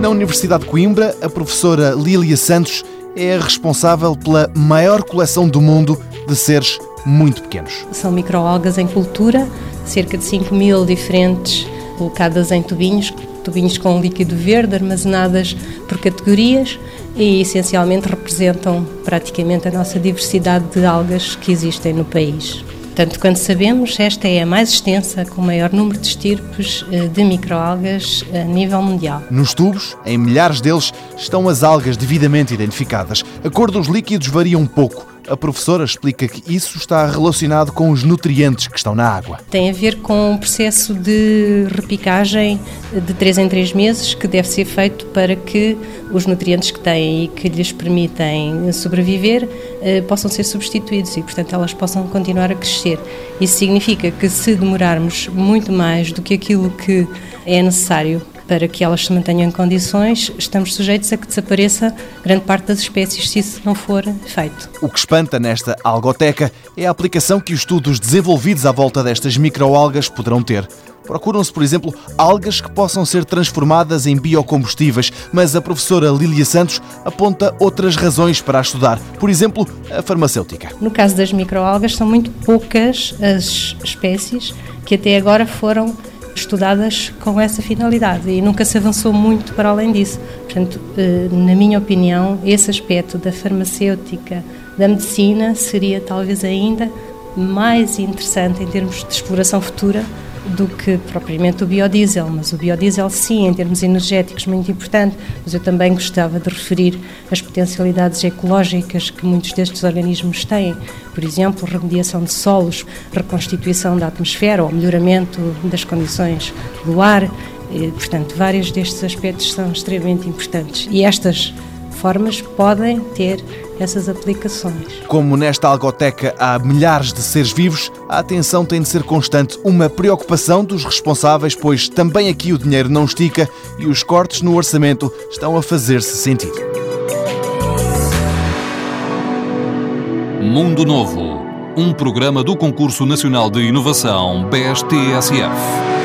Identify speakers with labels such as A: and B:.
A: Na Universidade de Coimbra, a professora Lília Santos é a responsável pela maior coleção do mundo de seres muito pequenos.
B: São microalgas em cultura, cerca de 5 mil diferentes, colocadas em tubinhos, tubinhos com líquido verde, armazenadas por categorias e essencialmente representam praticamente a nossa diversidade de algas que existem no país. Portanto, quando sabemos, esta é a mais extensa, com o maior número de estirpes eh, de microalgas a nível mundial.
A: Nos tubos, em milhares deles, estão as algas devidamente identificadas. A cor dos líquidos varia um pouco, a professora explica que isso está relacionado com os nutrientes que estão na água.
B: Tem a ver com um processo de repicagem de 3 em 3 meses que deve ser feito para que os nutrientes que têm e que lhes permitem sobreviver eh, possam ser substituídos e, portanto, elas possam continuar a crescer. Isso significa que se demorarmos muito mais do que aquilo que é necessário para que elas se mantenham em condições, estamos sujeitos a que desapareça grande parte das espécies se isso não for feito.
A: O que espanta nesta algoteca é a aplicação que os estudos desenvolvidos à volta destas microalgas poderão ter. Procuram-se, por exemplo, algas que possam ser transformadas em biocombustíveis, mas a professora Lília Santos aponta outras razões para estudar, por exemplo, a farmacêutica.
B: No caso das microalgas, são muito poucas as espécies que até agora foram estudadas com essa finalidade e nunca se avançou muito para além disso. Portanto, eh, na minha opinião, esse aspecto da farmacêutica, da medicina, seria talvez ainda mais interessante em termos de exploração futura do que propriamente o biodiesel, mas o biodiesel sim, em termos energéticos, muito importante, mas eu também gostava de referir as potencialidades ecológicas que muitos destes organismos têm, por exemplo, remediação de solos, reconstituição da atmosfera ou melhoramento das condições do ar, e, portanto, vários destes aspectos são extremamente importantes. E estas formas podem ter essas aplicações.
A: Como nesta algoteca há milhares de seres vivos, a atenção tem de ser constante, uma preocupação dos responsáveis, pois também aqui o dinheiro não estica e os cortes no orçamento estão a fazer-se sentir.
C: Mundo Novo, um programa do Concurso Nacional de Inovação BSTSF.